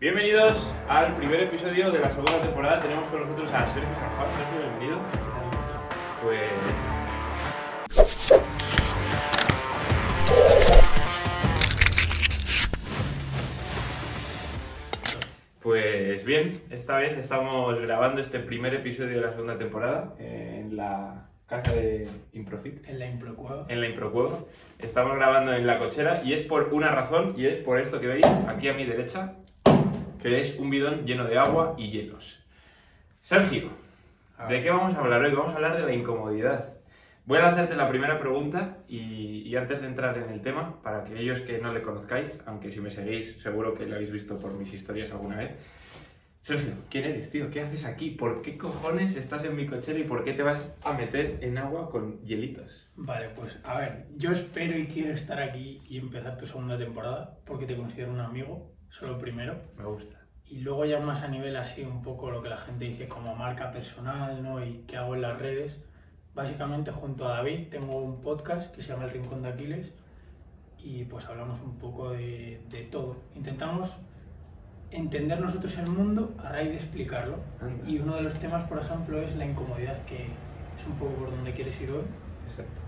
Bienvenidos al primer episodio de la segunda temporada. Tenemos con nosotros a Sergio San Juan. Sergio, bienvenido. Pues. Pues bien, esta vez estamos grabando este primer episodio de la segunda temporada en la casa de Improfit. En la Improcueva. en la Improcueva. Estamos grabando en la cochera y es por una razón y es por esto que veis aquí a mi derecha, que es un bidón lleno de agua y hielos. Sergio, ¿de qué vamos a hablar hoy? Vamos a hablar de la incomodidad. Voy a lanzarte la primera pregunta y, y antes de entrar en el tema, para aquellos que no le conozcáis, aunque si me seguís seguro que lo habéis visto por mis historias alguna vez. Sergio, ¿quién eres, tío? ¿Qué haces aquí? ¿Por qué cojones estás en mi cochera y por qué te vas a meter en agua con hielitos? Vale, pues a ver, yo espero y quiero estar aquí y empezar tu segunda temporada porque te considero un amigo, solo primero. Me gusta. Y luego ya más a nivel así un poco lo que la gente dice como marca personal, ¿no? Y qué hago en las redes. Básicamente junto a David tengo un podcast que se llama El Rincón de Aquiles y pues hablamos un poco de, de todo. Intentamos entender nosotros el mundo a raíz de explicarlo. Anda. Y uno de los temas, por ejemplo, es la incomodidad, que es un poco por donde quieres ir hoy. Exacto.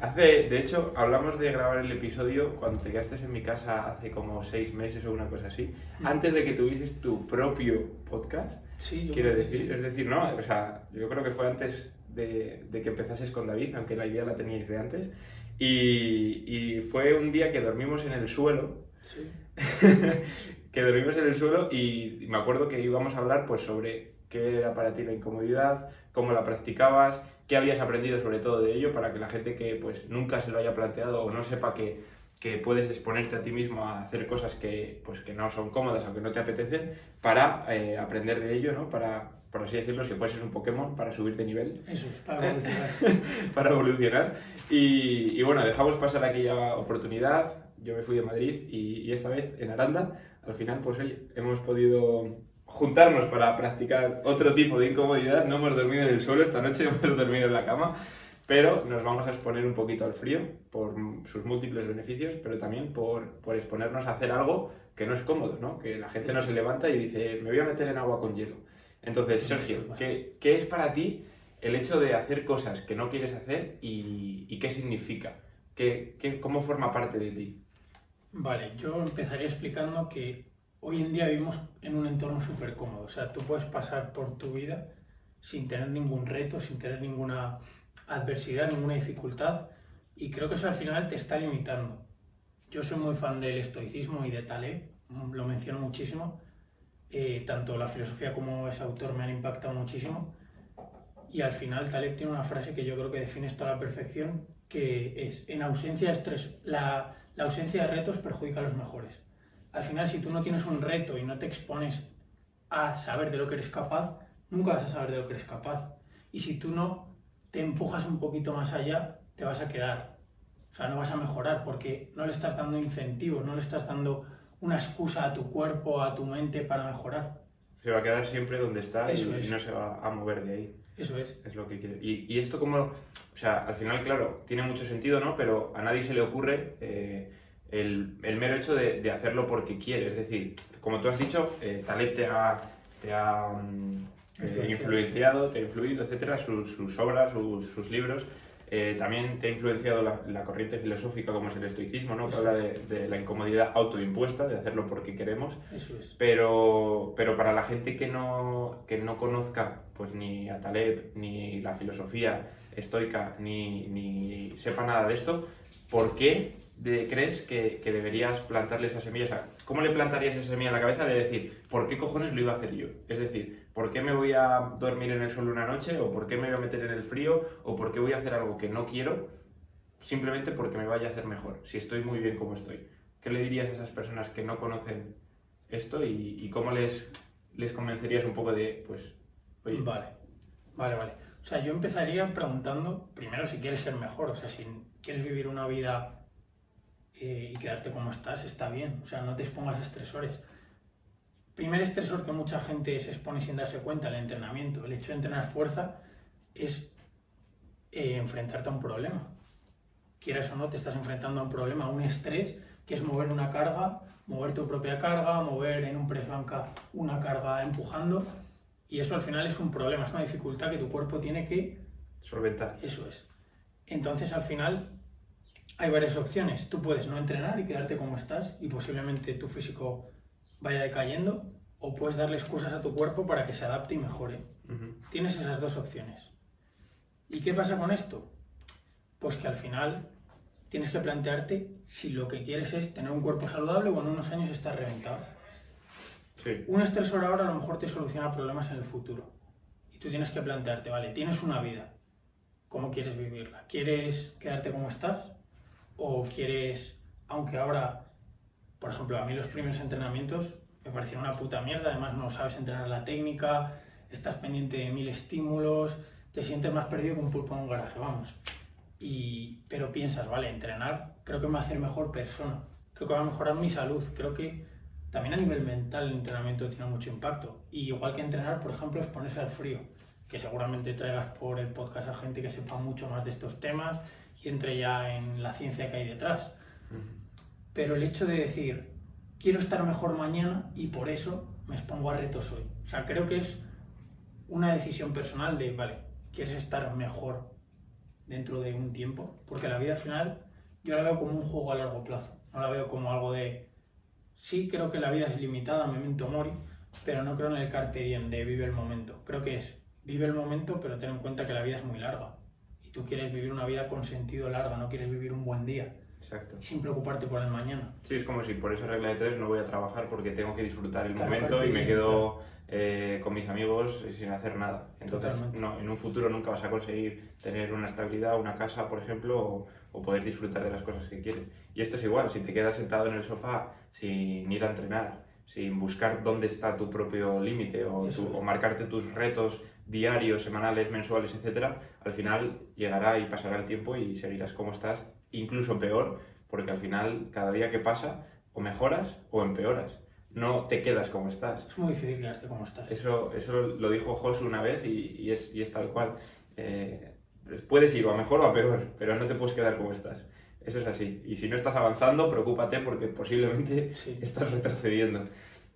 Hace, de hecho, hablamos de grabar el episodio cuando te quedaste en mi casa hace como seis meses o una cosa así, Mm. antes de que tuvieses tu propio podcast, Sí, yo quiero creo que decir. sí. Es decir, no, o sea, yo creo que fue antes de, de que empezases con David, aunque la idea la teníais de antes. Y, y fue un día que dormimos en el suelo, Sí. que dormimos en el suelo y me acuerdo que íbamos a hablar pues sobre qué era para ti la incomodidad, cómo la practicabas, qué habías aprendido sobre todo de ello para que la gente que pues nunca se lo haya planteado o no sepa que, que puedes exponerte a ti mismo a hacer cosas que pues que no son cómodas o que no te apetecen para eh, aprender de ello, ¿no? Para, por así decirlo, si fueses un Pokémon, para subir de nivel Eso es, para evolucionar. para evolucionar. Y, y bueno, dejamos pasar aquella oportunidad. Yo me fui de Madrid y, y esta vez en Aranda, al final, pues oye, hemos podido juntarnos para practicar otro tipo de incomodidad. No hemos dormido en el suelo esta noche, hemos dormido en la cama. Pero nos vamos a exponer un poquito al frío por sus múltiples beneficios, pero también por, por exponernos a hacer algo que no es cómodo, ¿no? Que la gente no se levanta y dice, me voy a meter en agua con hielo. Entonces, Sergio, ¿qué, qué es para ti el hecho de hacer cosas que no quieres hacer y, y qué significa? ¿Qué, qué, ¿Cómo forma parte de ti? Vale, yo empezaría explicando que hoy en día vivimos en un entorno súper cómodo. O sea, tú puedes pasar por tu vida sin tener ningún reto, sin tener ninguna adversidad, ninguna dificultad. Y creo que eso al final te está limitando. Yo soy muy fan del estoicismo y de Taleb, lo menciono muchísimo. Eh, tanto la filosofía como ese autor me han impactado muchísimo. Y al final Taleb tiene una frase que yo creo que define esto a la perfección, que es, en ausencia de estrés, la, la ausencia de retos perjudica a los mejores. Al final, si tú no tienes un reto y no te expones a saber de lo que eres capaz, nunca vas a saber de lo que eres capaz. Y si tú no te empujas un poquito más allá, te vas a quedar. O sea, no vas a mejorar porque no le estás dando incentivos, no le estás dando una excusa a tu cuerpo, a tu mente para mejorar. Se va a quedar siempre donde está y, es. no se va a mover de ahí. Eso es. Es lo que quiere. Y, y esto como, o sea, al final, claro, tiene mucho sentido, ¿no? Pero a nadie se le ocurre eh, el, el mero hecho de, de hacerlo porque quiere. Es decir, como tú has dicho, eh, Taleb te ha, te ha mm, eh, Influenciado. te ha influido, etcétera, sus, sus obras, sus, sus libros. Eh, también te ha influenciado la, la corriente filosófica como es el estoicismo, ¿no? Que Eso habla de, de la incomodidad autoimpuesta, de hacerlo porque queremos. Eso es. Pero, pero para la gente que no, que no conozca pues ni a Taleb, ni la filosofía estoica, ni, ni sepa nada de esto, ¿por qué de- crees que, deberías plantarle esa semilla? O sea, ¿cómo le plantarías esa semilla en la cabeza de decir, ¿por qué cojones lo iba a hacer yo? Es decir, ¿por qué me voy a dormir en el suelo una noche? ¿O por qué me voy a meter en el frío? ¿O por qué voy a hacer algo que no quiero? Simplemente porque me vaya a hacer mejor, si estoy muy bien como estoy. ¿Qué le dirías a esas personas que no conocen esto y, cómo les, les convencerías un poco de, pues, Vale, vale, vale. O sea, yo empezaría preguntando, primero, si quieres ser mejor. O sea, si quieres vivir una vida eh, y quedarte como estás, está bien. O sea, no te expongas a estresores. Primer estresor que mucha gente se expone sin darse cuenta, el entrenamiento. El hecho de entrenar fuerza es eh, enfrentarte a un problema. Quieras o no, te estás enfrentando a un problema, a un estrés que es mover una carga, mover tu propia carga, mover en un press banca una carga empujando. Y eso al final es un problema, es una dificultad que tu cuerpo tiene que solventar. Eso es. Entonces al final hay varias opciones. Tú puedes no entrenar y quedarte como estás y posiblemente tu físico vaya decayendo o puedes darle excusas a tu cuerpo para que se adapte y mejore. Tienes esas dos opciones. ¿Y qué pasa con esto? Pues que al final tienes que plantearte si lo que quieres es tener un cuerpo saludable o en unos años estar reventado. Un estresor ahora a lo mejor te soluciona problemas en el futuro. Y tú tienes que plantearte, vale, tienes una vida, ¿cómo quieres vivirla? ¿Quieres quedarte como estás? ¿O quieres, aunque ahora, por ejemplo, a mí los primeros entrenamientos me parecieron una puta mierda, además no sabes entrenar la técnica, estás pendiente de mil estímulos, te sientes más perdido que un pulpo en un garaje, vamos. Y, pero piensas, vale, entrenar creo que me va a hacer mejor persona, creo que va a mejorar mi salud, creo que también a nivel mental el entrenamiento tiene mucho impacto. Y igual que entrenar, por ejemplo, es ponerse al frío, que seguramente traigas por el podcast a gente que sepa mucho más de estos temas y entre ya en la ciencia que hay detrás. Pero el hecho de decir, quiero estar mejor mañana y por eso me expongo a retos hoy. O sea, creo que es una decisión personal de, vale, quieres estar mejor dentro de un tiempo, porque la vida al final yo la veo como un juego a largo plazo, no la veo como algo de, sí creo que la vida es limitada, memento mori, pero no creo en el carpe diem de vive el momento, creo que es vive el momento, pero ten en cuenta que la vida es muy larga tú quieres vivir una vida con sentido larga, no quieres vivir un buen día. Exacto. Sin preocuparte por el mañana. Sí, es como si por esa regla de tres no voy a trabajar porque tengo que disfrutar el momento y me quedo eh, con mis amigos sin hacer nada. Entonces, no, en un futuro nunca vas a conseguir tener una estabilidad, una casa, por ejemplo, o, o, poder disfrutar de las cosas que quieres. Y esto es igual, si te quedas sentado en el sofá sin ir a entrenar, sin buscar dónde está tu propio límite o, o, marcarte tus retos diarios, semanales, mensuales, etcétera, al final llegará y pasará el tiempo y seguirás como estás incluso peor, porque al final cada día que pasa o mejoras o empeoras. No te quedas como estás. Es muy difícil quedarte como estás. Eso, eso lo dijo Josu una vez y, es, y es, tal cual. Eh, puedes ir o a mejor o a peor, pero no te puedes quedar como estás. Eso es así. Y si no estás avanzando, preocúpate porque posiblemente estás retrocediendo.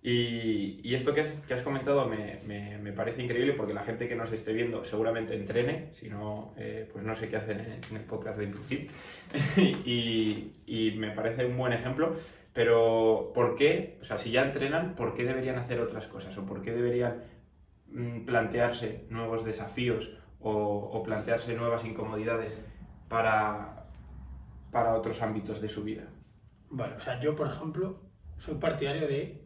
Y, esto que has, comentado me, me, me, parece increíble porque la gente que nos esté viendo seguramente entrene, si no, eh, pues no sé qué hacen en, el podcast de Impulsir. y, y, me parece un buen ejemplo, pero ¿por qué? O sea, si ya entrenan, ¿por qué deberían hacer otras cosas? ¿O por qué deberían mm, plantearse nuevos desafíos o, plantearse nuevas incomodidades para, para otros ámbitos de su vida? Vale, o sea, yo, por ejemplo, soy partidario de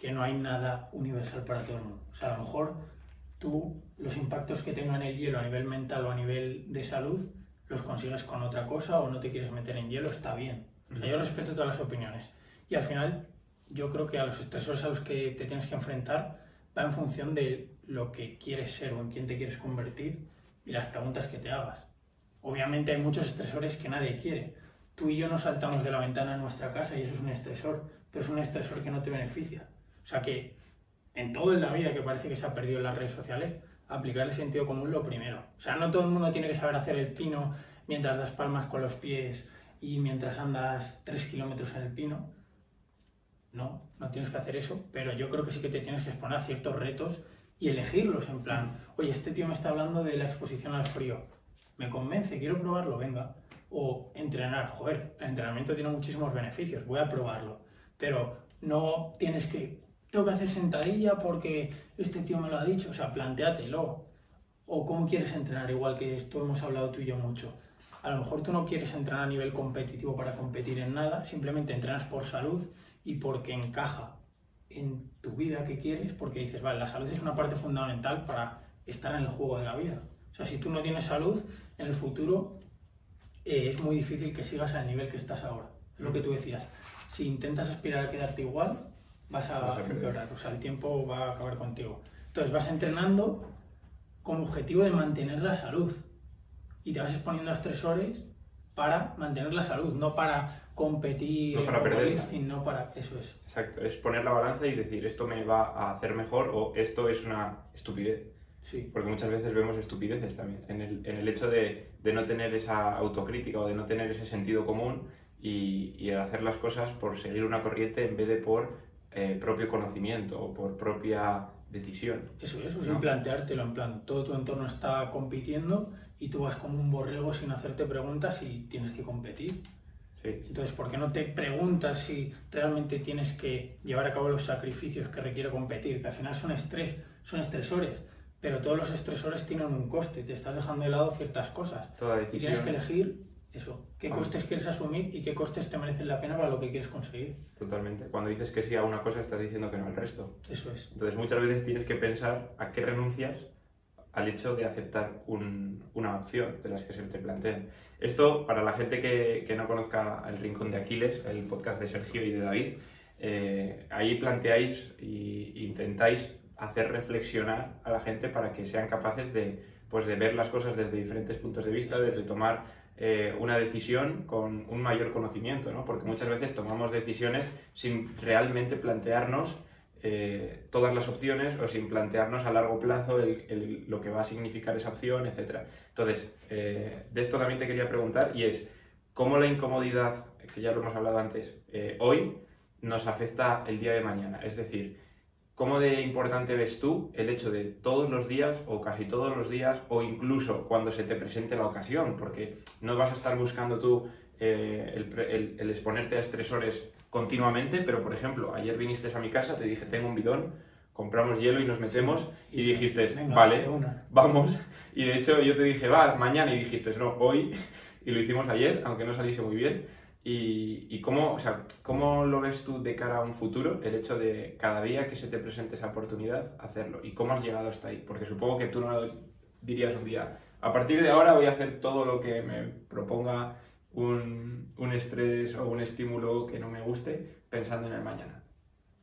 que no hay nada universal para todo el mundo. O sea, a lo mejor tú los impactos que tenga en el hielo a nivel mental o a nivel de salud los consigues con otra cosa o no te quieres meter en hielo, está bien. O sea, yo respeto todas las opiniones. Y al final, yo creo que a los estresores a los que te tienes que enfrentar va en función de lo que quieres ser o en quién te quieres convertir y las preguntas que te hagas. Obviamente hay muchos estresores que nadie quiere. Tú y yo nos saltamos de la ventana en nuestra casa y eso es un estresor, pero es un estresor que no te beneficia. Sea que en todo en la vida que parece que se ha perdido en las redes sociales, aplicar el sentido común lo primero. O sea, no todo el mundo tiene que saber hacer el pino mientras das palmas con los pies y mientras andas 3 kilómetros en el pino. No, no tienes que hacer eso, pero yo creo que sí que te tienes que exponer a ciertos retos y elegirlos en plan, oye, este tío me está hablando de la exposición al frío, me convence, quiero probarlo, venga. O entrenar, joder, el entrenamiento tiene muchísimos beneficios, voy a probarlo, pero no tienes que tengo que hacer sentadilla porque este tío me lo ha dicho. O sea, planteatelo. O cómo quieres entrenar, igual que esto hemos hablado tú y yo mucho. A lo mejor tú no quieres entrenar a nivel competitivo para competir en nada, simplemente entrenas por salud y porque encaja en tu vida que quieres, porque dices, vale, la salud es una parte fundamental para estar en el juego de la vida. O sea, si tú no tienes salud, en el futuro eh, es muy difícil que sigas al nivel que estás ahora. Es lo que tú decías. Si intentas aspirar a quedarte igual, vas a empeorar, o sea, el tiempo va a acabar contigo. Entonces vas entrenando con objetivo de mantener la salud y te vas exponiendo a estresores para mantener la salud, no para competir, no para perder, no para eso es. Exacto, es poner la balanza y decir esto me va a hacer mejor o esto es una estupidez. Sí. Porque muchas veces vemos estupideces también, en el, en el hecho de, de no tener esa autocrítica o de no tener ese sentido común y, y el hacer las cosas por seguir una corriente en vez de por eh, propio conocimiento o por propia decisión. Eso, eso, ¿no? sin planteártelo, en plan, todo tu entorno está compitiendo y tú vas como un borrego sin hacerte preguntas y tienes que competir. Sí, Entonces, ¿por qué no te preguntas si realmente tienes que llevar a cabo los sacrificios que requiere competir? Que al final son estrés, son estresores, pero todos los estresores tienen un coste, te estás dejando de lado ciertas cosas. toda Y decisión. tienes que elegir eso, qué Ah. costes quieres asumir y qué costes te merecen la pena para lo que quieres conseguir. Totalmente. Cuando dices que sí a una cosa, estás diciendo que no al resto. Eso es. Entonces muchas veces tienes que pensar a qué renuncias al hecho de aceptar un- una opción de las que se te plantean. Esto, para la gente que, que no conozca El Rincón de Aquiles, el podcast de Sergio y de David, eh, ahí planteáis e intentáis hacer reflexionar a la gente para que sean capaces de, pues, de ver las cosas desde diferentes puntos de vista, Eso es. desde tomar eh, una decisión con un mayor conocimiento, ¿no? porque muchas veces tomamos decisiones sin realmente plantearnos eh, todas las opciones o sin plantearnos a largo plazo lo que va a significar esa opción, etc. Entonces, eh, de esto también te quería preguntar y es, ¿cómo la incomodidad, que ya lo hemos hablado antes, hoy nos afecta el día de mañana? Es decir, ¿cómo de importante ves tú el hecho de todos los días o casi todos los días o incluso cuando se te presente la ocasión? Porque no vas a estar buscando tú eh, el, el- el exponerte a estresores continuamente, pero por ejemplo, ayer viniste a mi casa, te dije, tengo un bidón, compramos hielo y nos metemos y dijiste, Venga, vale, vamos. Y de hecho yo te dije, va, mañana y dijiste, no, hoy. Y lo hicimos ayer, aunque no saliese muy bien. Y, y cómo, o sea, ¿cómo lo ves tú de cara a un futuro, el hecho de cada día que se te presente esa oportunidad, hacerlo? ¿Y cómo has llegado hasta ahí? Porque supongo que tú no dirías un día, a partir de ahora voy a hacer todo lo que me proponga un, un estrés o un estímulo que no me guste pensando en el mañana.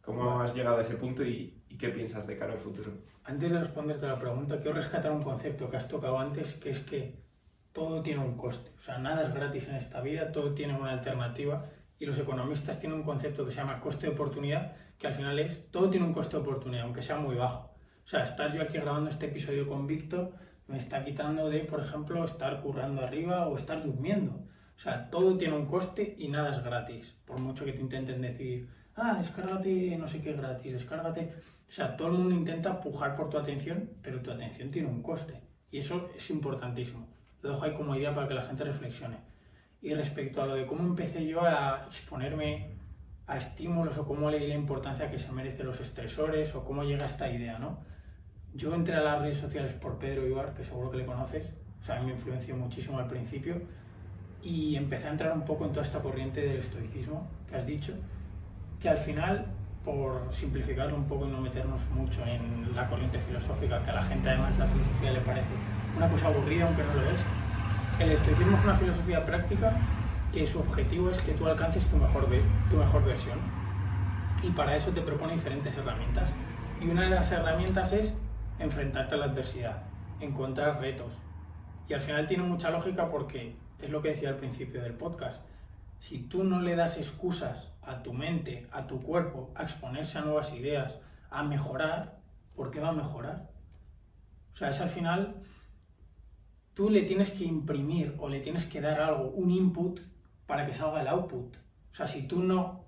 ¿Cómo has llegado a ese punto y, y qué piensas de cara al futuro? Antes de responderte a la pregunta, quiero rescatar un concepto que has tocado antes, que es que todo tiene un coste. O sea, nada es gratis en esta vida, todo tiene una alternativa. Y los economistas tienen un concepto que se llama coste de oportunidad, que al final es, todo tiene un coste de oportunidad, aunque sea muy bajo. O sea, estar yo aquí grabando este episodio con Víctor me está quitando de, por ejemplo, estar currando arriba o estar durmiendo. O sea, todo tiene un coste y nada es gratis. Por mucho que te intenten decir, ah, descárgate no sé qué gratis, descárgate. O sea, todo el mundo intenta pujar por tu atención, pero tu atención tiene un coste. Y eso es importantísimo. Lo dejo ahí como idea para que la gente reflexione. Y respecto a lo de cómo empecé yo a exponerme a estímulos o cómo le di la importancia que se merecen los estresores o cómo llega esta idea, ¿no? Yo entré a las redes sociales por Pedro Ibar, que seguro que le conoces, o sea, me influenció muchísimo al principio, y empecé a entrar un poco en toda esta corriente del estoicismo que has dicho, que al final, por simplificarlo un poco y no meternos mucho en la corriente filosófica, que a la gente además la filosofía le parece una cosa aburrida, aunque no lo es, el estoicismo es una filosofía práctica que su objetivo es que tú alcances tu mejor, ve- tu mejor versión. Y para eso te propone diferentes herramientas. Y una de las herramientas es enfrentarte a la adversidad, encontrar retos. Y al final tiene mucha lógica porque es lo que decía al principio del podcast. Si tú no le das excusas a tu mente, a tu cuerpo, a exponerse a nuevas ideas, a mejorar, ¿por qué va a mejorar? O sea, es al final, tú le tienes que imprimir o le tienes que dar algo, un input, para que salga el output. O sea, si tú no,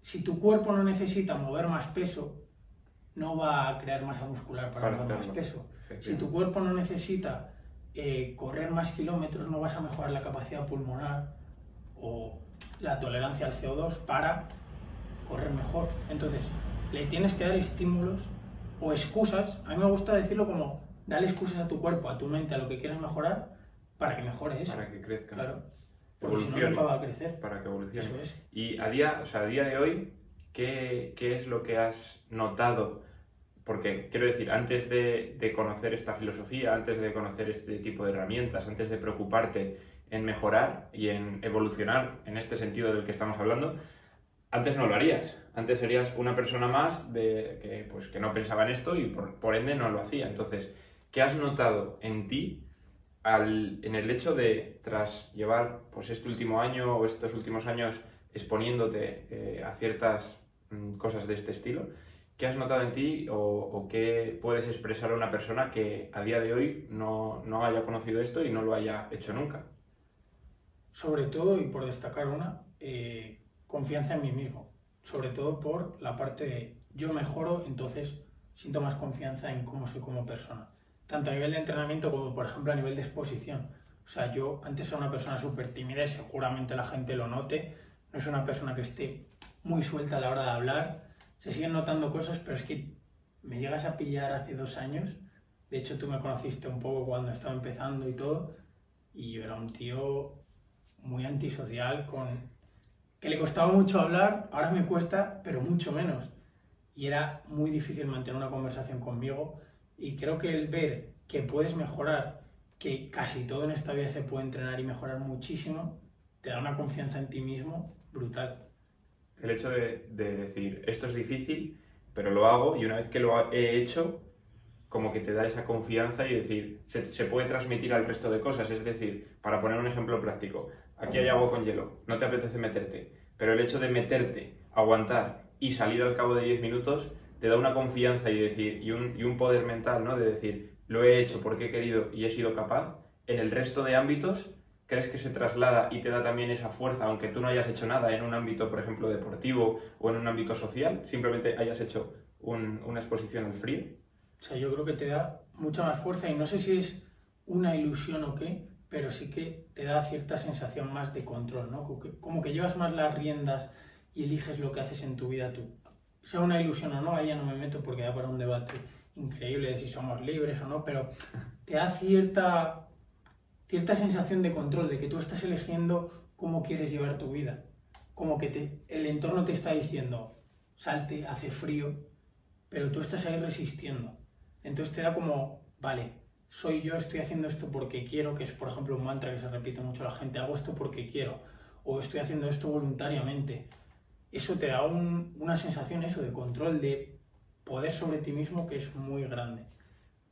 si tu cuerpo no necesita mover más peso, no va a crear masa muscular para, Para mover más peso. Si tu cuerpo no necesita eh, correr más kilómetros, no vas a mejorar la capacidad pulmonar o la tolerancia al CO2 para correr mejor. Entonces, le tienes que dar estímulos o excusas. A mí me gusta decirlo como, dale excusas a tu cuerpo, a tu mente, a lo que quieres mejorar, para que mejore eso. Para que crezca. Claro. Porque si no, nunca va a crecer. Para que evolucione. Eso es. Y a día, o sea, a día de hoy, ¿qué, qué es lo que has notado? Porque quiero decir, antes de, de conocer esta filosofía, antes de conocer este tipo de herramientas, antes de preocuparte en mejorar y en evolucionar en este sentido del que estamos hablando, antes no lo harías. Antes serías una persona más de, que, pues, que no pensaba en esto y por, por ende no lo hacía. Entonces, ¿qué has notado en ti al- en el hecho de, tras llevar pues, este último año o estos últimos años exponiéndote eh, a ciertas mm, cosas de este estilo, ¿qué has notado en ti o, qué puedes expresar a una persona que a día de hoy no, no haya conocido esto y no lo haya hecho nunca? sobre todo, y por destacar una, eh, confianza en mí mismo. Sobre todo por la parte de yo mejoro, entonces siento más confianza en cómo soy como persona. Tanto a nivel de entrenamiento como, por ejemplo, a nivel de exposición. O sea, yo antes era una persona súper tímida y seguramente la gente lo note. No es una persona que esté muy suelta a la hora de hablar. Se siguen notando cosas, pero es que me llegas a pillar hace dos años. De hecho, tú me conociste un poco cuando estaba empezando y todo. Y yo era un tío muy antisocial, con que le costaba mucho hablar. Ahora me cuesta, pero mucho menos. Y era muy difícil mantener una conversación conmigo. Y creo que el ver que puedes mejorar, que casi todo en esta vida se puede entrenar y mejorar muchísimo, te da una confianza en ti mismo brutal. El hecho de, de decir, esto es difícil, pero lo hago y una vez que lo he hecho, como que te da esa confianza y decir, se, se, puede transmitir al resto de cosas. Es decir, para poner un ejemplo práctico, aquí hay agua con hielo, no te apetece meterte, pero el hecho de meterte, aguantar y salir al cabo de 10 minutos te da una confianza y, decir, y, un, y un poder mental, ¿no? De decir, lo he hecho porque he querido y he sido capaz. En el resto de ámbitos, ¿crees que se traslada y te da también esa fuerza, aunque tú no hayas hecho nada en un ámbito, por ejemplo, deportivo o en un ámbito social, simplemente hayas hecho un, una exposición al frío? O sea, yo creo que te da mucha más fuerza y no sé si es una ilusión o qué, pero sí que te da cierta sensación más de control, ¿no? Como que, como que llevas más las riendas y eliges lo que haces en tu vida tú. Sea una ilusión o no, ahí ya no me meto porque da para un debate increíble de si somos libres o no, pero te da cierta, cierta sensación de control, de que tú estás eligiendo cómo quieres llevar tu vida. Como que el entorno te está diciendo, salte, hace frío, pero tú estás ahí resistiendo. Entonces te da como, vale, soy yo, estoy haciendo esto porque quiero, que es por ejemplo un mantra que se repite mucho a la gente, hago esto porque quiero, o estoy haciendo esto voluntariamente. Eso te da un, una sensación eso de control, de poder sobre ti mismo que es muy grande.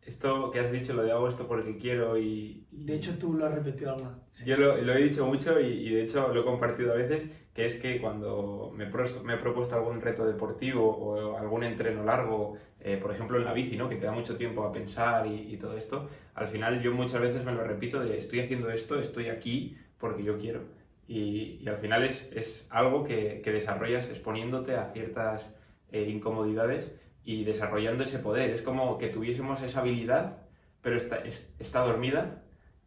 Esto que has dicho, lo de hago esto porque quiero y... De hecho, tú lo has repetido alguna. Yo lo, lo, he dicho mucho y, y, de hecho lo he compartido a veces, que es que cuando me, pro, me he propuesto algún reto deportivo o algún entreno largo, eh, por ejemplo en la bici, ¿no? que te da mucho tiempo a pensar y, y, todo esto, al final yo muchas veces me lo repito de estoy haciendo esto, estoy aquí porque yo quiero. Y, al final es, es algo que, que, desarrollas exponiéndote a ciertas eh, incomodidades y desarrollando ese poder. Es como que tuviésemos esa habilidad, pero está, está dormida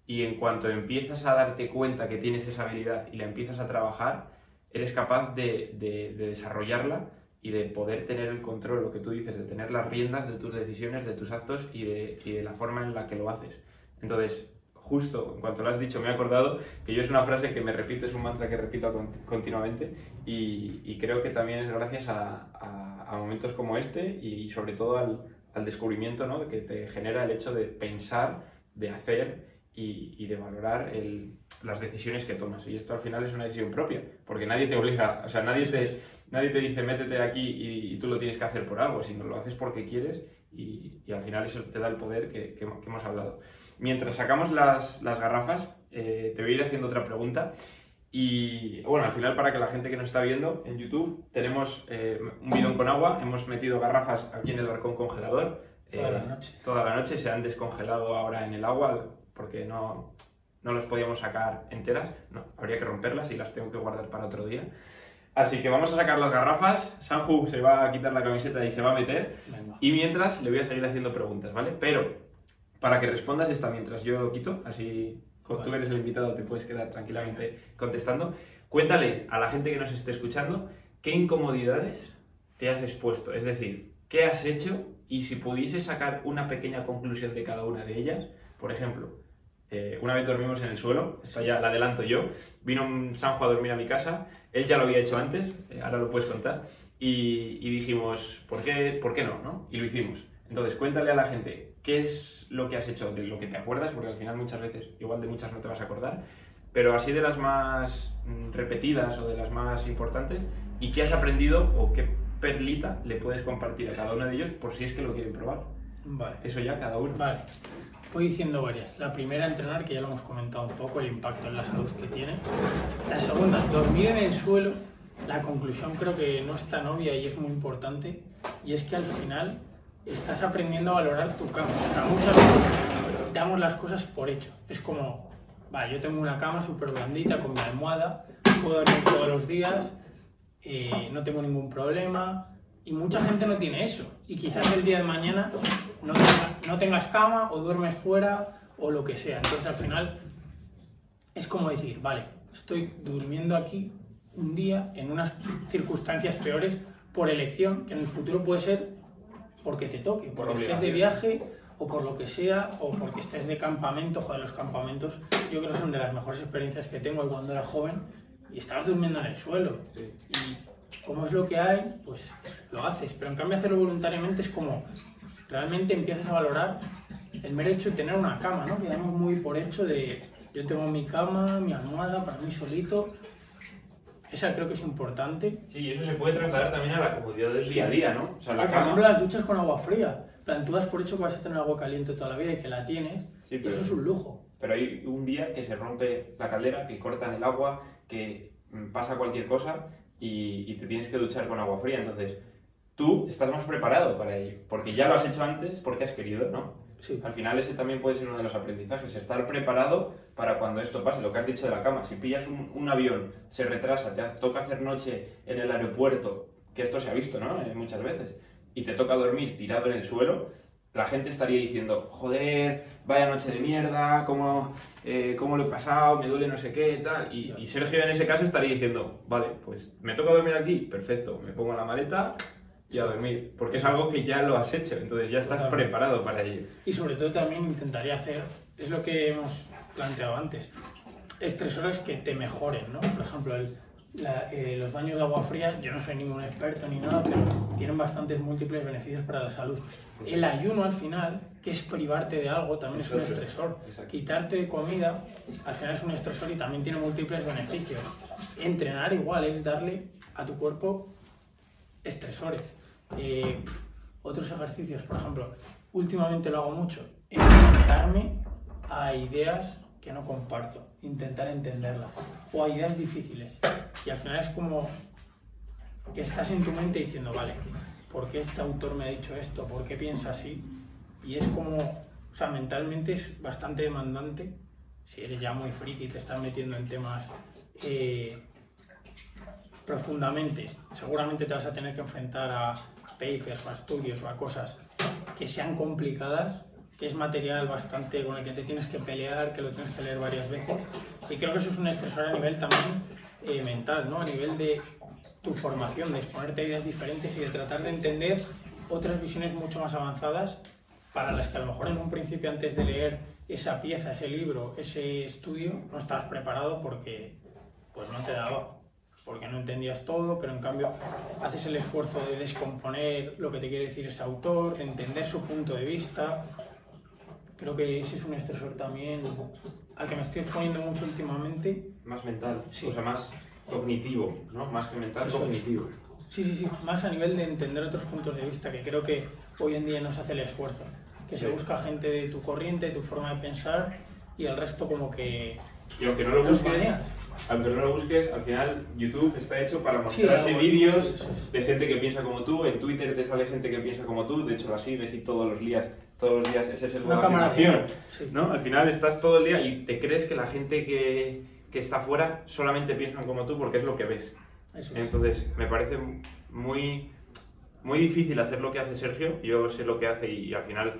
y en cuanto empiezas a darte cuenta que tienes esa habilidad y la empiezas a trabajar, eres capaz de, de, de, desarrollarla y de poder tener el control, lo que tú dices, de tener las riendas de tus decisiones, de tus actos y de, y de la forma en la que lo haces. Entonces, justo en cuanto lo has dicho, me he acordado que yo es una frase que me repito, es un mantra que repito continuamente y, creo que también es gracias a, momentos como este y sobre todo al, descubrimiento ¿no? que te genera el hecho de pensar, de hacer y, de valorar las decisiones que tomas. Y esto al final es una decisión propia, porque nadie te obliga, o sea, nadie te, nadie te dice métete aquí y, y tú lo tienes que hacer por algo, sino lo haces porque quieres y, al final eso te da el poder que hemos hablado. Mientras sacamos las, las garrafas, eh, te voy a ir haciendo otra pregunta. Y bueno, al final para que la gente que nos está viendo en YouTube, tenemos eh, un bidón con agua, hemos metido garrafas aquí en el arcón congelador. Toda eh, la noche. Toda la noche se han descongelado ahora en el agua porque no, no las podíamos sacar enteras, no, habría que romperlas y las tengo que guardar para otro día. Así que vamos a sacar las garrafas, Sanju se va a quitar la camiseta y se va a meter, Venga. y mientras le voy a seguir haciendo preguntas, ¿vale? Pero para que respondas esta mientras yo lo quito, así como vale. tú eres el invitado te puedes quedar tranquilamente contestando, cuéntale a la gente que nos esté escuchando qué incomodidades te has expuesto, es decir, qué has hecho y si pudiese sacar una pequeña conclusión de cada una de ellas, por ejemplo, eh, una vez dormimos en el suelo, esta ya la adelanto yo. Vino un Sanjo a dormir a mi casa, él ya lo había hecho antes, eh, ahora lo puedes contar. Y, y, dijimos, ¿por qué, ¿por qué no, no? Y lo hicimos. Entonces, cuéntale a la gente qué es lo que has hecho, de lo que te acuerdas, porque al final muchas veces, igual de muchas no te vas a acordar, pero así de las más mm, repetidas o de las más importantes, y qué has aprendido o qué perlita le puedes compartir a cada uno de ellos por si es que lo quieren probar. Vale. Eso ya cada uno. Vale. Voy diciendo varias. La primera, entrenar, que ya lo hemos comentado un poco, el impacto en la salud que tiene. La segunda, dormir en el suelo. La conclusión creo que no es tan obvia y es muy importante. Y es que al final estás aprendiendo a valorar tu cama. O sea, muchas veces damos las cosas por hecho. Es como, va, yo tengo una cama súper blandita con mi almohada, puedo dormir todos los días, eh, no tengo ningún problema. Y mucha gente no tiene eso. Y quizás el día de mañana no, no tengas cama o duermes fuera o lo que sea. Entonces al final es como decir, vale, estoy durmiendo aquí un día en unas circunstancias peores por elección, que en el futuro puede ser porque te toque, Por porque estés de viaje o por lo que sea, o porque estés de campamento, joder, los campamentos yo creo que son de las mejores experiencias que tengo cuando era joven y estabas durmiendo en el suelo. Sí. Y como es lo que hay, pues lo haces. Pero en cambio hacerlo voluntariamente es como realmente empiezas a valorar el mero hecho de tener una cama, ¿no? Que damos muy por hecho de yo tengo mi cama, mi almohada para mí solito. Esa creo que es importante. Sí, y eso se puede trasladar también a la comodidad del día a día, ¿no? O sea, la por ejemplo, las duchas con agua fría. En plan, tú das por hecho que vas a tener agua caliente toda la vida y que la tienes. Sí, y pero- eso es un lujo. Pero hay un día que se rompe la caldera, que cortan el agua, que mm, pasa cualquier cosa y, y te tienes que duchar con agua fría. Entonces, tú estás más preparado para ello, porque ya lo has hecho antes, porque has querido, ¿no? Al final ese también puede ser uno de los aprendizajes, estar preparado para cuando esto pase, lo que has dicho de la cama. Si pillas un, avión, se retrasa, te toca hacer noche en el aeropuerto, que esto se ha visto, ¿no? Eh, muchas veces, y te toca dormir tirado en el suelo, la gente estaría diciendo, joder, vaya noche de mierda, cómo, eh, cómo lo he pasado, me duele no sé qué, tal. Y, y Sergio en ese caso estaría diciendo, vale, pues me toca dormir aquí, perfecto, me pongo la maleta y a dormir, porque es algo que ya lo has hecho, entonces ya estás Totalmente. preparado para ello. Y sobre todo también intentaría hacer, es lo que hemos planteado antes, estresores que te mejoren, ¿no? Por ejemplo, el- la- eh, los baños de agua fría, yo no soy ningún experto ni nada, pero tienen bastantes múltiples beneficios para la salud. El ayuno al final, que es privarte de algo, también es un estresor. Exacto. Quitarte de comida, al final es un estresor y también tiene múltiples beneficios. Entrenar igual es darle a tu cuerpo estresores. Eh, otros ejercicios, por ejemplo, últimamente lo hago mucho, enfrentarme a ideas que no comparto, intentar entenderlas, o a ideas difíciles. Y al final es como que estás en tu mente diciendo, vale, ¿por qué este autor me ha dicho esto? ¿Por qué piensa así? Y es como, o sea, mentalmente es bastante demandante. Si eres ya muy friki y te estás metiendo en temas eh, profundamente, seguramente te vas a tener que enfrentar a papers o a estudios o a cosas que sean complicadas, que es material bastante con el que te tienes que pelear, que lo tienes que leer varias veces. Y creo que eso es un estresor a nivel también eh, mental, ¿no? A nivel de tu formación, de exponerte a ideas diferentes y de tratar de entender otras visiones mucho más avanzadas para las que a lo mejor en un principio antes de leer esa pieza, ese libro, ese estudio, no estabas preparado porque pues no te daba, porque no entendías todo, pero en cambio haces el esfuerzo de descomponer lo que te quiere decir ese autor, de entender su punto de vista. Creo que ese es un estresor también al que me estoy exponiendo mucho últimamente. Más mental, Sí. o sea, más cognitivo, ¿no? Más que mental, Eso es. cognitivo. Sí, sí, sí, más a nivel de entender otros puntos de vista, que creo que hoy en día no se hace el esfuerzo, que se Sí. busca gente de tu corriente, de tu forma de pensar y el resto como que Y aunque no lo maneas. Aunque no lo busques, al final YouTube está hecho para mostrarte vídeos sí, es. de gente que piensa como tú, en Twitter te sale gente que piensa como tú, de hecho la sigues y todos los días, todos los días ese es el Una modo de cámara afirmación. ¿no? Al final estás todo el día y te crees que la gente que, que está afuera solamente piensan como tú porque es lo que ves. Eso es. Entonces, me parece muy, muy difícil hacer lo que hace Sergio. Yo sé lo que hace y, al final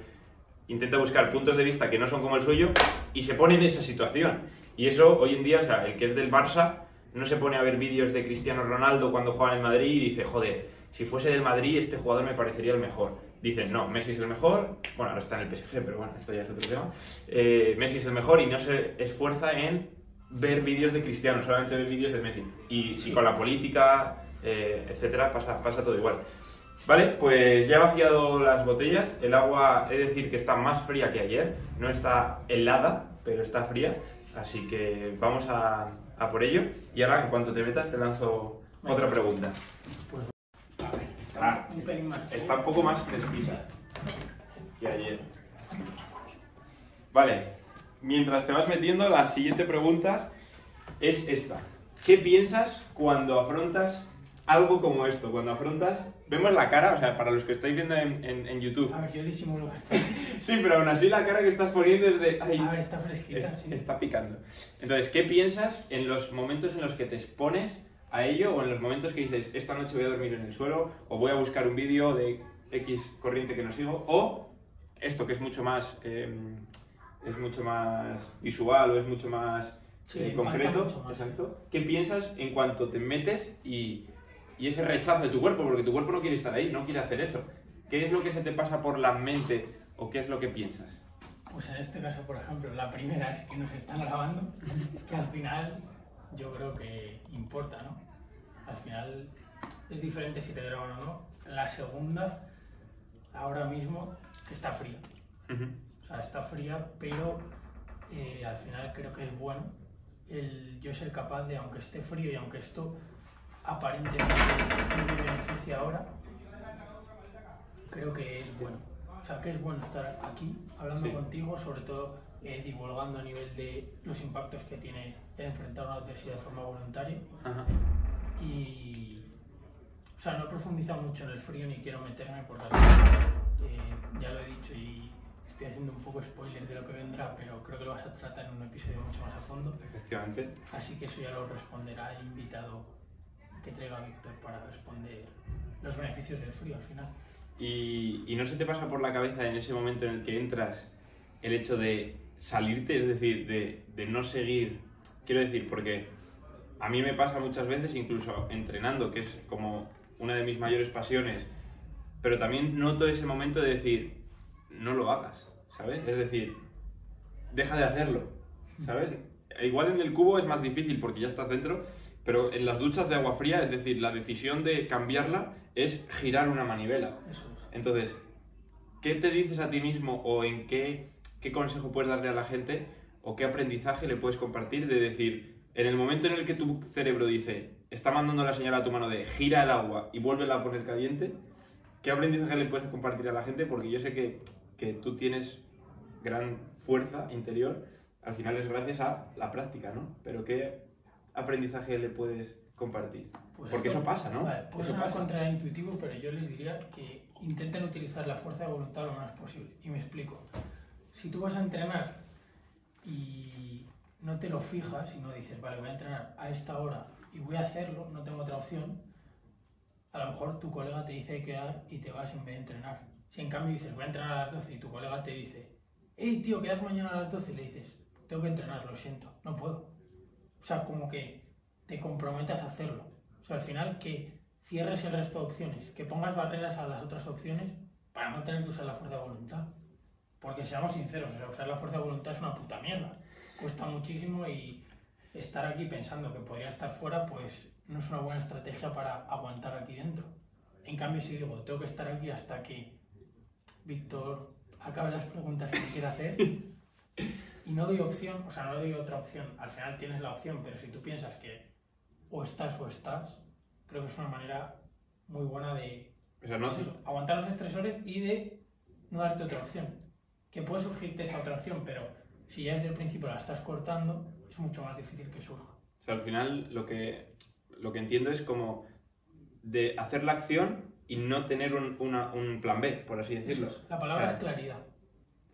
intenta buscar puntos de vista que no son como el suyo y se pone en esa situación. Y eso hoy en día, o sea, el que es del Barça no se pone a ver vídeos de Cristiano Ronaldo cuando juega en el Madrid y dice, joder, si fuese del Madrid este jugador me parecería el mejor. Dicen, no, Messi es el mejor, bueno, ahora está en el PSG, pero bueno, esto ya es otro tema. Eh, Messi es el mejor y no se esfuerza en ver vídeos de Cristiano, solamente ver vídeos de Messi. Y, y Sí. con la política, eh, etcétera, pasa, pasa todo igual. Vale, pues ya he vaciado las botellas. El agua, he de decir que está más fría que ayer. No está helada, pero está fría. Así que vamos a, a por ello. Y ahora, en cuanto te metas, te lanzo Venga. otra pregunta. Pues, a ver, Ah, un pelín más. Está un poco más fresquita que ayer. Vale, mientras te vas metiendo, la siguiente pregunta es esta. ¿Qué piensas cuando afrontas algo como esto, cuando afrontas, vemos la cara, o sea, para los que estáis viendo en, en, en YouTube. A ver, yo disimulo bastante. Sí, pero aún así la cara que estás poniendo es de... "Ay, A ver, está fresquita, es- sí. está picando. Entonces, ¿qué piensas en los momentos en los que te expones a ello o en los momentos que dices, esta noche voy a dormir en el suelo o voy a buscar un vídeo de X corriente que no sigo o esto que es mucho más... eh, es mucho más visual o es mucho más Sí, eh, concreto, mucho más. exacto. ¿Qué piensas en cuanto te metes y, y ese rechazo de tu cuerpo? Porque tu cuerpo no quiere estar ahí, no quiere hacer eso. ¿Qué es lo que se te pasa por la mente o qué es lo que piensas? Pues en este caso, por ejemplo, la primera es que nos están grabando, que al final yo creo que importa, ¿no? Al final es diferente si te graban o no. La segunda, ahora mismo, está fría. Ujú. O sea, está fría, pero eh, al final creo que es bueno el yo ser capaz de, aunque esté frío y aunque esto aparentemente no me beneficia ahora, creo que es bueno. O sea, que es bueno estar aquí hablando Sí. contigo, sobre todo eh, divulgando a nivel de los impactos que tiene el enfrentar una adversidad de forma voluntaria. Ajá. Y. O sea, no he profundizado mucho en el frío ni quiero meterme porque eh, ya lo he dicho y estoy haciendo un poco spoiler de lo que vendrá, pero creo que lo vas a tratar en un episodio mucho más a fondo. Efectivamente. Así que eso ya lo responderá el invitado que traiga Víctor para responder los beneficios del frío al final. Y, y no se te pasa por la cabeza en ese momento en el que entras el hecho de salirte, es decir, de, de no seguir. Quiero decir, porque a mí me pasa muchas veces, incluso entrenando, que es como una de mis mayores pasiones, pero también noto ese momento de decir, no lo hagas, ¿sabes? Es decir, deja de hacerlo, ¿sabes? Igual en el cubo es más difícil porque ya estás dentro, pero en las duchas de agua fría, es decir, la decisión de cambiarla es girar una manivela. Eso es. Entonces, ¿qué te dices a ti mismo o en qué, qué consejo puedes darle a la gente o qué aprendizaje le puedes compartir de decir, en el momento en el que tu cerebro dice, está mandando la señal a tu mano de gira el agua y vuélvela a poner caliente, ¿qué aprendizaje le puedes compartir a la gente? Porque yo sé que, que tú tienes gran fuerza interior, al final es gracias a la práctica, ¿no? Pero ¿qué aprendizaje le puedes compartir? Pues Porque esto- eso pasa, ¿no? Vale, puede sonar contraintuitivo, pero yo les diría que intenten utilizar la fuerza de voluntad lo menos posible. Y me explico. Si tú vas a entrenar y no te lo fijas y no dices, vale, voy a entrenar a esta hora y voy a hacerlo, no tengo otra opción, a lo mejor tu colega te dice de quedar y te vas en vez de entrenar. Si en cambio dices, voy a entrenar a las 12 y tu colega te dice, hey tío, quedas mañana a las 12 y le dices, tengo que entrenar, lo siento, no puedo. O sea, como que te comprometas a hacerlo. O sea, al final que cierres el resto de opciones, que pongas barreras a las otras opciones para no tener que usar la fuerza de voluntad. Porque seamos sinceros, o sea, usar la fuerza de voluntad es una puta mierda. Cuesta muchísimo y estar aquí pensando que podría estar fuera, pues no es una buena estrategia para aguantar aquí dentro. En cambio, si digo, tengo que estar aquí hasta que Víctor acabe las preguntas que quiera hacer y no doy opción, o sea, no doy otra opción. Al final tienes la opción, pero si tú piensas que o estás o estás, creo que es una manera muy buena de O sea, no, pues eso, aguantar los estresores y de no darte otra opción. Que puede surgirte esa otra opción, pero si ya desde el principio la estás cortando, es mucho más difícil que surja. O sea, al final lo que, lo que entiendo es como de hacer la acción y no tener un, una- un plan B, por así Eso decirlo. es. La palabra Claro. es claridad.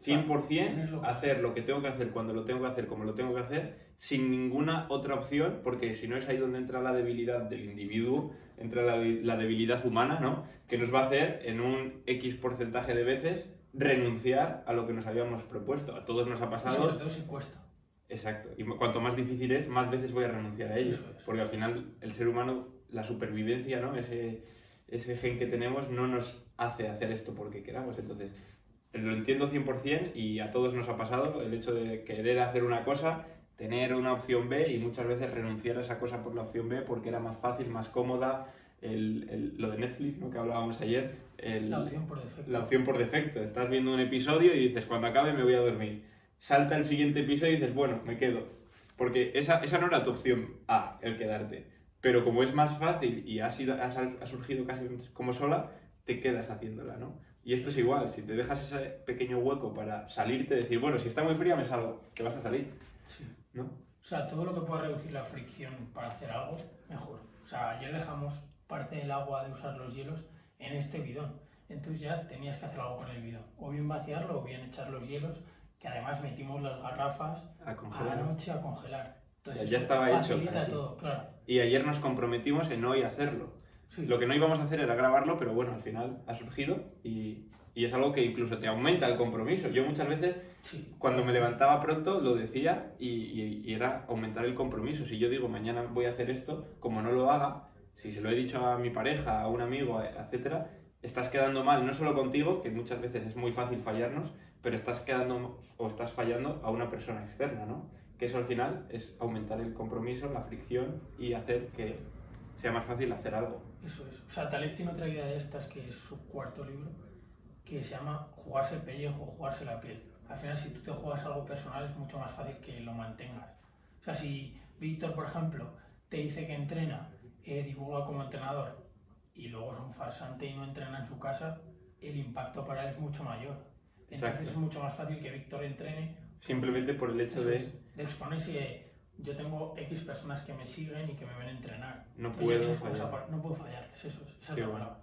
100% Tienes lo que- hacer lo que tengo que hacer cuando lo tengo que hacer, como lo tengo que hacer, sin ninguna otra opción, porque si no es ahí donde entra la debilidad del individuo, entra la, la debilidad humana, ¿no? Que nos va a hacer en un X porcentaje de veces renunciar a lo que nos habíamos propuesto. A todos nos ha pasado. sobre todo si cuesta. Exacto. Y cuanto más difícil es, más veces voy a renunciar a ello. Eso es. Porque al final el ser humano, la supervivencia, ¿no? Ese, ese gen que tenemos no nos hace hacer esto porque queramos. Entonces, lo entiendo 100% y a todos nos ha pasado el hecho de querer hacer una cosa, tener una opción B y muchas veces renunciar a esa cosa por la opción B porque era más fácil, más cómoda. El, el- lo de Netflix, ¿no? Que hablábamos ayer. el- La opción por defecto. la opción por defecto. Estás viendo un episodio y dices, cuando acabe me voy a dormir. Salta el siguiente episodio y dices, bueno, me quedo. Porque esa, esa no era tu opción A, el quedarte. Pero como es más fácil y ha, sido, ha, ha surgido casi como sola, te quedas haciéndola, ¿no? Y esto es igual, si te dejas ese pequeño hueco para salirte, decir, bueno, si está muy fría me salgo, te vas a salir, Sí. ¿no? O sea, todo lo que pueda reducir la fricción para hacer algo, mejor. O sea, ayer dejamos parte del agua de usar los hielos en este bidón. Entonces ya tenías que hacer algo con el bidón. O bien vaciarlo o bien echar los hielos, que además metimos las garrafas A a la noche a congelar. Entonces Ya estaba hecho todo, claro. Y ayer nos comprometimos en hoy hacerlo. Sí. Lo que no íbamos a hacer era grabarlo, pero bueno, al final ha surgido y, y es algo que incluso te aumenta el compromiso. Yo muchas veces, Sí. cuando me levantaba pronto, lo decía y, y- y era aumentar el compromiso. Si yo digo mañana voy a hacer esto, como no lo haga, si se lo he dicho a mi pareja, a un amigo, etcétera, estás quedando mal, no solo contigo, que muchas veces es muy fácil fallarnos, pero estás quedando o estás fallando a una persona externa, ¿no? Que eso al final es aumentar el compromiso, la fricción y hacer que sea más fácil hacer algo. Eso es. O sea, Taleb tiene otra idea de estas, que es su cuarto libro, que se llama jugarse el pellejo, jugarse la piel. Al final, si tú te juegas algo personal, es mucho más fácil que lo mantengas. O sea, si Víctor, por ejemplo, te dice que entrena, eh, divulga como entrenador, y luego es un farsante y no entrena en su casa, el impacto para él es mucho mayor. Entonces Exacto. es mucho más fácil que Víctor entrene Simplemente por el hecho de de exponerse yo tengo X personas que me siguen y que me ven entrenar. No Entonces puedo fallar. no puedo fallarles, eso es, esa es la bueno. palabra.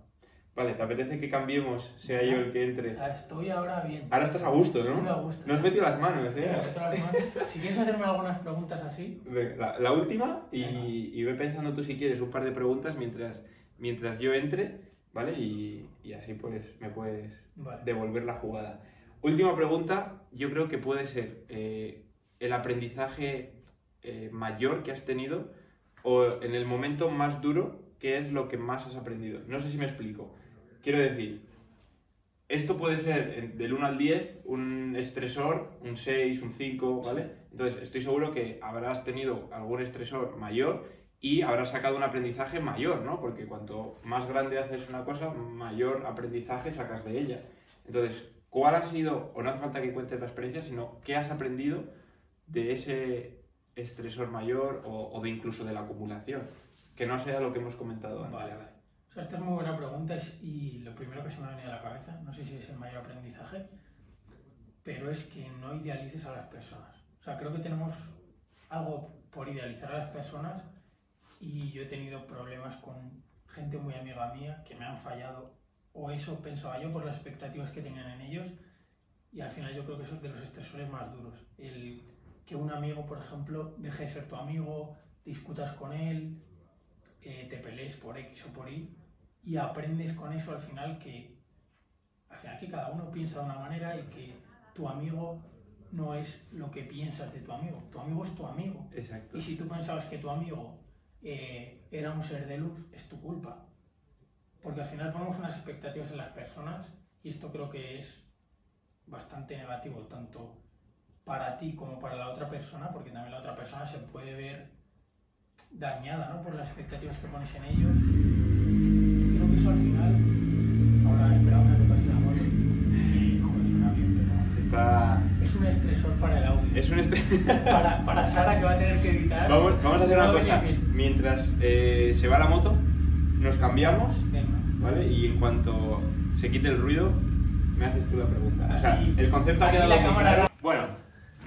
Vale, ¿te apetece que cambiemos? Sea yo el que entre. Ah, Estoy ahora bien. Ahora estás a gusto, Estoy a ¿no? gusto. No has metido las manos, ¿eh? las manos. Si quieres hacerme algunas preguntas así, La, la última y, y ve pensando tú si quieres un par de preguntas mientras, mientras yo entre, ¿vale? Y, y así pues me puedes vale. devolver la jugada. Última pregunta, yo creo que puede ser eh, el aprendizaje eh, mayor que has tenido o en el momento más duro, ¿qué es lo que más has aprendido? No sé si me explico. Quiero decir, esto puede ser del 1 al 10 un estresor, un 6, un 5, ¿vale? Entonces, estoy seguro que habrás tenido algún estresor mayor y habrás sacado un aprendizaje mayor, ¿no? Porque cuanto más grande haces una cosa, mayor aprendizaje sacas de ella. Entonces, ¿cuál ha sido, o no hace falta que cuentes la experiencia, sino qué has aprendido de ese estresor mayor o, o de incluso de la acumulación? Que no sea lo que hemos comentado antes. Vale, vale. O sea, esta es muy buena pregunta y lo primero que se me ha venido a la cabeza, no sé si es el mayor aprendizaje, pero es que no idealices a las personas. O sea, creo que tenemos algo por idealizar a las personas y yo he tenido problemas con gente muy amiga mía que me han fallado o eso pensaba yo por las expectativas que tenían en ellos y al final yo creo que eso es de los estresores más duros. El que un amigo, por ejemplo, deje de ser tu amigo, discutas con él, eh, te pelees por X o por Y y aprendes con eso al final que al final que cada uno piensa de una manera y que tu amigo no es lo que piensas de tu amigo. Tu amigo es tu amigo. Exacto. Y si tú pensabas que tu amigo eh, era un ser de luz, es tu culpa. Porque al final ponemos unas expectativas en las personas y esto creo que es bastante negativo, tanto para ti como para la otra persona, porque también la otra persona se puede ver dañada ¿no? por las expectativas que pones en ellos. Y creo que eso al final, ahora esperamos a que pase la bien, pero Está... es un estresor para el audio. Es un estrés... Para, para Sara que va a tener que editar. Vamos, vamos a hacer una cosa. Mientras eh, se va la moto, nos cambiamos, Venga. ¿vale? Y en cuanto se quite el ruido, me haces tú la pregunta. O sea, el concepto ha quedado la cámara-. Bueno,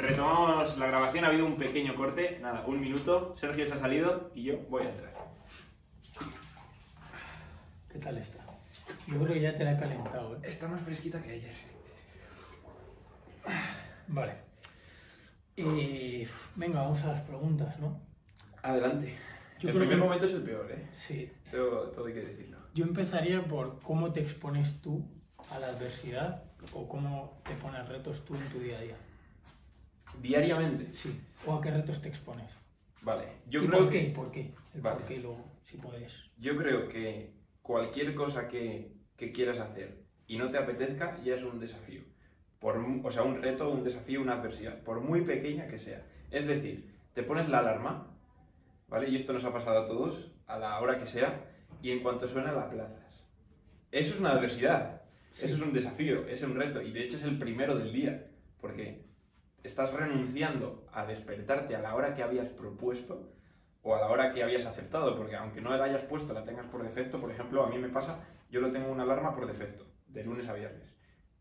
retomamos la grabación. Ha habido un pequeño corte. Nada, un minuto. Sergio se ha salido y yo voy a entrar. ¿Qué tal está? Yo creo que ya te la he calentado, ¿eh? Está más fresquita que ayer. Vale. Eh, venga, vamos a las preguntas, ¿no? Adelante. Yo el creo primer que- momento es el peor, ¿eh? Sí. Eso todo hay que decirlo. Yo empezaría por cómo te expones tú a la adversidad o cómo te pones retos tú en tu día a día. Diariamente. Sí. O a qué retos te expones. Vale. Yo ¿Y creo por que... qué? ¿Por qué? El Vale. por qué luego, si puedes. Yo creo que cualquier cosa que, que quieras hacer y no te apetezca ya es un desafío. Por, o sea, un reto, un desafío, una adversidad, por muy pequeña que sea. Es decir, te pones la alarma, ¿vale? Y esto nos ha pasado a todos, a la hora que sea, y en cuanto suena la plazas. Eso es una adversidad, Sí. eso es un desafío, es un reto, y de hecho es el primero del día, porque estás renunciando a despertarte a la hora que habías propuesto o a la hora que habías aceptado, porque aunque no la hayas puesto, la tengas por defecto, por ejemplo, a mí me pasa, yo lo tengo una alarma por defecto, de lunes a viernes.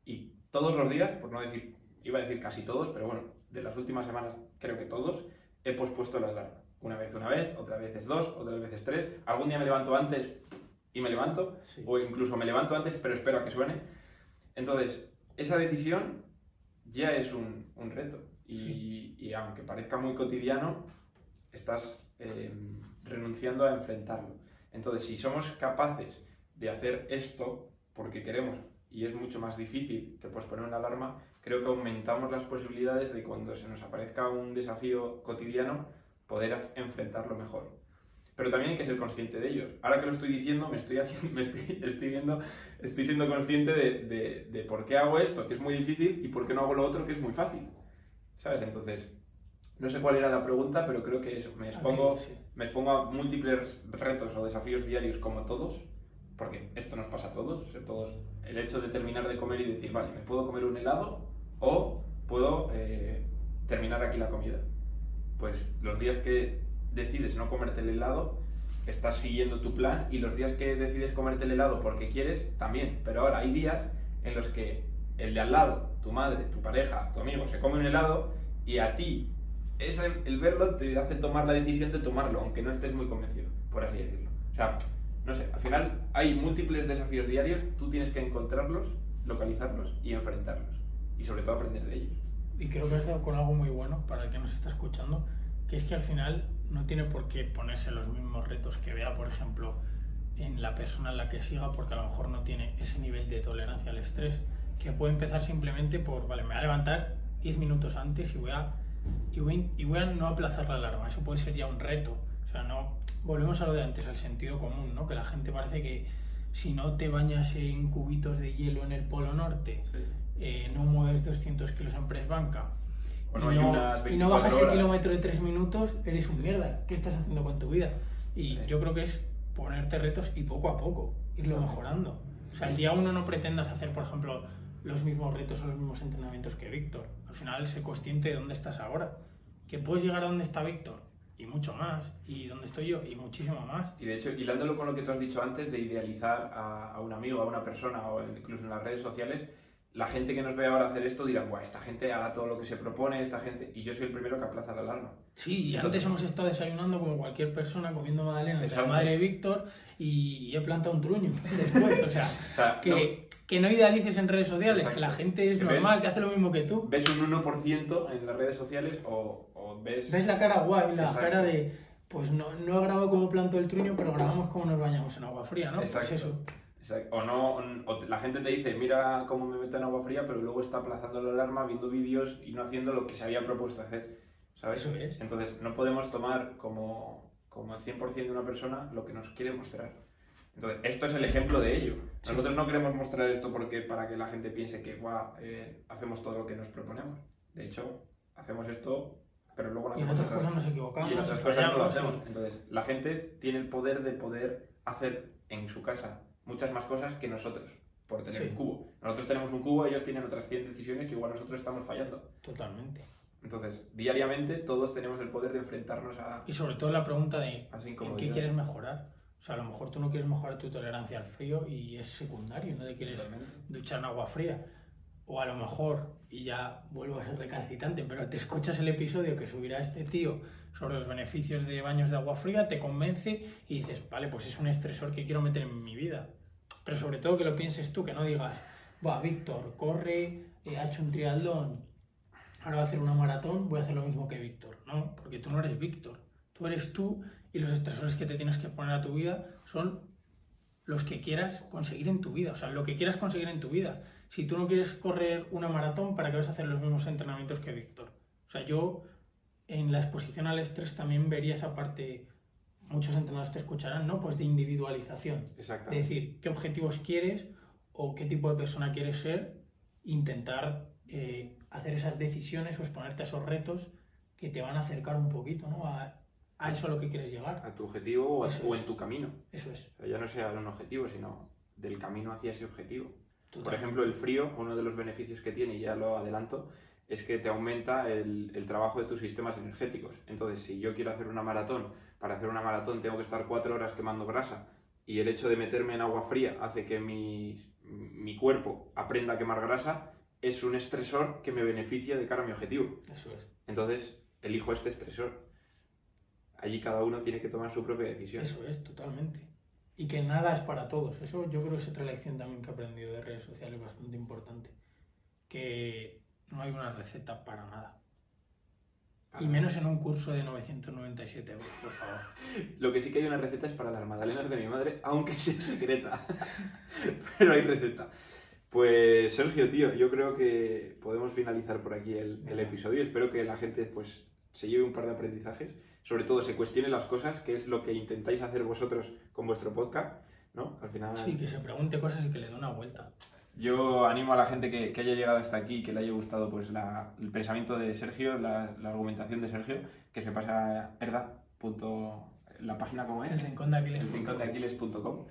Y todos los días, por no decir, iba a decir casi todos, pero bueno, de las últimas semanas creo que todos, he pospuesto la alarma. Una vez una vez, otra vez es dos, otra vez es tres. Algún día me levanto antes, y me levanto, Sí. o incluso me levanto antes, pero espero a que suene. Entonces, esa decisión ya es un, un reto. Y, Sí. y aunque parezca muy cotidiano, estás eh, renunciando a enfrentarlo. Entonces, si somos capaces de hacer esto porque queremos, y es mucho más difícil que pues, poner una alarma, creo que aumentamos las posibilidades de cuando se nos aparezca un desafío cotidiano, poder enfrentarlo mejor. Pero también hay que ser consciente de ello. Ahora que lo estoy diciendo, me estoy, haciendo, me estoy, estoy viendo, estoy siendo consciente de, de, de por qué hago esto, que es muy difícil, y por qué no hago lo otro, que es muy fácil. ¿Sabes? Entonces, no sé cuál era la pregunta, pero creo que eso, me expongo, Sí. me expongo a múltiples retos o desafíos diarios como todos, porque esto nos pasa a todos, o sea, todos. El hecho de terminar de comer y decir, vale, me puedo comer un helado o puedo eh, terminar aquí la comida. Pues los días que decides no comerte el helado, estás siguiendo tu plan y los días que decides comerte el helado porque quieres, también. Pero ahora hay días en los que el de al lado, tu madre, tu pareja, tu amigo, se come un helado y a ti ese, el verlo te hace tomar la decisión de tomarlo, aunque no estés muy convencido, por así decirlo. O sea, no sé, al final hay múltiples desafíos diarios, tú tienes que encontrarlos, localizarlos y enfrentarlos. Y sobre todo aprender de ellos. Y creo que has dado con algo muy bueno para el que nos está escuchando, que es que al final no tiene por qué ponerse los mismos retos que vea, por ejemplo, en la persona en la que siga, porque a lo mejor no tiene ese nivel de tolerancia al estrés, que puede empezar simplemente por, vale, me voy a levantar 10 minutos antes y voy a, y voy, y voy a no aplazar la alarma. Eso puede ser ya un reto. O sea, no, volvemos a lo de antes, al sentido común, ¿no? Que la gente parece que si no te bañas en cubitos de hielo en el Polo Norte, eh, no mueves 200 kilos en press banca O no y, hay no, y no 24 bajas el horas. kilómetro de 3 minutos, eres un mierda. ¿Qué estás haciendo con tu vida? Y Sí. yo creo que es ponerte retos y poco a poco irlo mejorando. O sea, el día uno no pretendas hacer, por ejemplo, los mismos retos o los mismos entrenamientos que Víctor. Al final, sé consciente de dónde estás ahora. Que puedes llegar a donde está Víctor y mucho más. Y donde estoy yo y muchísimo más. Y de hecho, hilándolo con lo que tú has dicho antes de idealizar a, a un amigo, a una persona o incluso en las redes sociales, la gente que nos ve ahora hacer esto dirá, Buah, esta gente hará todo lo que se propone, esta gente... Y yo soy el primero que aplaza la alarma. Sí, y Entonces- antes hemos estado desayunando como cualquier persona comiendo magdalena la Exacto. madre de Víctor y he plantado un truño después. O sea, O sea, no- que, que no idealices en redes sociales, Exacto. que la gente es Que ves- normal, que hace lo mismo que tú. ves un 1% en las redes sociales o, o ves... Ves la cara guay, la Exacto. cara de, pues no, no he grabado cómo planto el truño, pero grabamos cómo nos bañamos en agua fría, ¿no? Exacto. Pues eso. O no, o la gente te dice, mira cómo me meto en agua fría, pero luego está aplazando la alarma, viendo vídeos y no haciendo lo que se había propuesto hacer. ¿Sabes? Eso es. Entonces, no podemos tomar como, como el 100% de una persona lo que nos quiere mostrar. Entonces, esto es el ejemplo de ello. Sí. Nosotros no queremos mostrar esto porque para que la gente piense que guau, eh, hacemos todo lo que nos proponemos. De hecho, hacemos esto, pero luego no Y hacemos otras otras cosas nos equivocamos, y en otras y cosas no lo hacemos. Entonces, la gente tiene el poder de poder hacer en su casa muchas más cosas que nosotros, por tener Sí. un cubo. Nosotros tenemos un cubo, ellos tienen otras 100 decisiones que igual nosotros estamos fallando. Totalmente. Entonces, diariamente todos tenemos el poder de enfrentarnos a, Y sobre todo la pregunta de ¿en qué quieres mejorar? O sea, a lo mejor tú no quieres mejorar tu tolerancia al frío y es secundario, no te quieres Totalmente. duchar en agua fría. O a lo mejor, y ya vuelvo a ser recalcitrante, pero te escuchas el episodio que subirá este tío sobre los beneficios de baños de agua fría, te convence y dices, vale, pues es un estresor que quiero meter en mi vida. Pero sobre todo que lo pienses tú, que no digas, va, Víctor, corre, ha hecho un triatlón, ahora va a hacer una maratón, voy a hacer lo mismo que Víctor. No, porque tú no eres Víctor, tú eres tú y los estresores que te tienes que poner a tu vida son los que quieras conseguir en tu vida, o sea, lo que quieras conseguir en tu vida. Si tú no quieres correr una maratón, ¿para qué vas a hacer los mismos entrenamientos que Víctor? O sea, yo en la exposición al estrés también vería esa parte, muchos entrenadores te escucharán, ¿no? Pues de individualización. Exacto. Es decir, qué objetivos quieres o qué tipo de persona quieres ser, intentar eh, hacer esas decisiones o exponerte a esos retos que te van a acercar un poquito ¿no? a, a eso a lo que quieres llegar. A tu objetivo o, a- en tu camino. Eso es. O sea, ya no sea un objetivo, sino del camino hacia ese objetivo. Por ejemplo, el frío, uno de los beneficios que tiene, y ya lo adelanto, es que te aumenta el, el trabajo de tus sistemas energéticos. Entonces, si yo quiero hacer una maratón, para hacer una maratón tengo que estar cuatro horas quemando grasa, y el hecho de meterme en agua fría hace que mi, mi cuerpo aprenda a quemar grasa, es un estresor que me beneficia de cara a mi objetivo. Eso es. Entonces, elijo este estresor. Allí cada uno tiene que tomar su propia decisión. Eso es, totalmente. y que nada es para todos. Eso yo creo que es otra lección también que he aprendido de redes sociales bastante importante. Que no hay una receta para nada. Y menos en un curso de 997 euros, por favor. Lo que sí que hay una receta es para las magdalenas de mi madre, aunque sea secreta. Pero hay receta. Pues Sergio, tío, yo creo que podemos finalizar por aquí el, el episodio. Espero que la gente pues, se lleve un par de aprendizajes. Sobre todo se cuestione las cosas, que es lo que intentáis hacer vosotros con vuestro podcast. ¿no? Al final... Sí, que se pregunte cosas y que le dé una vuelta. Yo animo a la gente que, que, haya llegado hasta aquí, que le haya gustado pues, la, el pensamiento de Sergio, la, la, argumentación de Sergio, que se pase a herda. la página como es. El rincón de Aquiles. El rincón de Aquiles.com.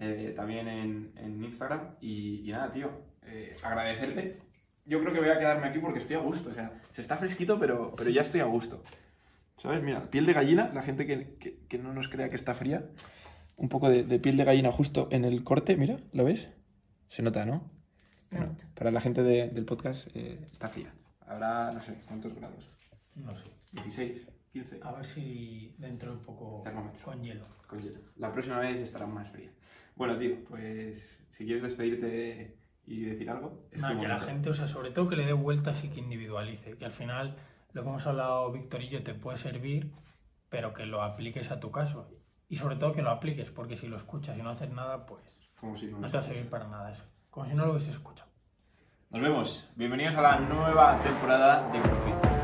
Eh, también en, en Instagram. Y, y, nada, tío, eh, agradecerte. Yo creo que voy a quedarme aquí porque estoy a gusto. O sea, se está fresquito, pero, pero ya estoy a gusto. ¿Sabes? Mira, piel de gallina, la gente que, que, que no nos crea que está fría. Un poco de, de piel de gallina justo en el corte, mira, ¿lo ves? Se nota, ¿no? Bueno, para la gente de, del podcast eh, está fría. Habrá, no sé, ¿cuántos grados? No sé. 16, 15. A ver si dentro de un poco Termómetro. con hielo. Con hielo. La próxima vez estará más fría. Bueno, tío, pues si quieres despedirte y decir algo. Nah, que la gente, o sea, sobre todo que le dé vueltas y que individualice. Que al final, lo que hemos hablado Víctor y yo, te puede servir, pero que lo apliques a tu caso. Y sobre todo que lo apliques, porque si lo escuchas y no haces nada, pues Como si no, no te va a servir para nada eso. Como si no lo hubieses escuchado. Nos vemos. Bienvenidos a la nueva temporada de Profit.